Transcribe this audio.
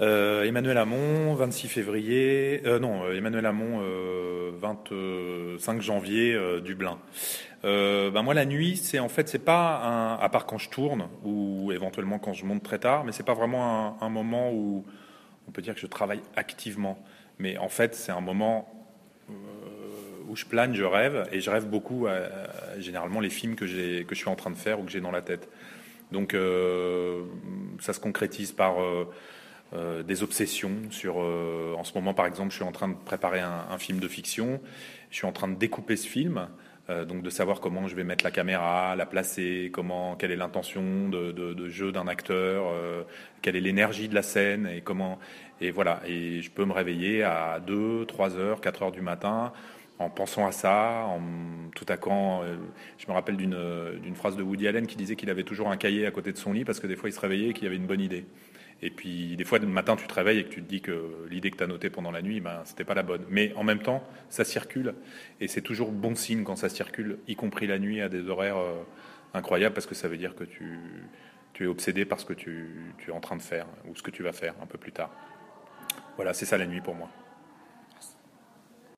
Euh, Emmanuel Hamon, 26 février. Euh, non, euh, Emmanuel Hamon, 25 janvier, Dublin. ben moi, la nuit, c'est en fait, c'est pas un, à part quand je tourne ou éventuellement quand je monte très tard, mais c'est pas vraiment un, moment où on peut dire que je travaille activement. Mais en fait, c'est un moment où je plane, je rêve, et je rêve beaucoup, généralement, les films que, je suis en train de faire ou que j'ai dans la tête. Donc, ça se concrétise par euh, des obsessions sur. Euh, en ce moment, par exemple, je suis en train de préparer un, film de fiction. Je suis en train de découper ce film. Euh, donc de savoir comment je vais mettre la caméra, la placer, comment, quelle est l'intention de, jeu d'un acteur, quelle est l'énergie de la scène et comment et voilà et je peux me réveiller à 2, 3 heures, 4 heures du matin en pensant à ça, en tout à quand, je me rappelle d'une phrase de Woody Allen qui disait qu'il avait toujours un cahier à côté de son lit parce que des fois il se réveillait et qu'il avait une bonne idée. Et puis, des fois, le matin, tu te réveilles et que tu te dis que l'idée que tu as notée pendant la nuit, ben, c'était pas la bonne. Mais en même temps, ça circule. Et c'est toujours bon signe quand ça circule, y compris la nuit, à des horaires euh, incroyables, parce que ça veut dire que tu, tu es obsédé par ce que tu, tu es en train de faire, ou ce que tu vas faire un peu plus tard. Voilà, c'est ça la nuit pour moi.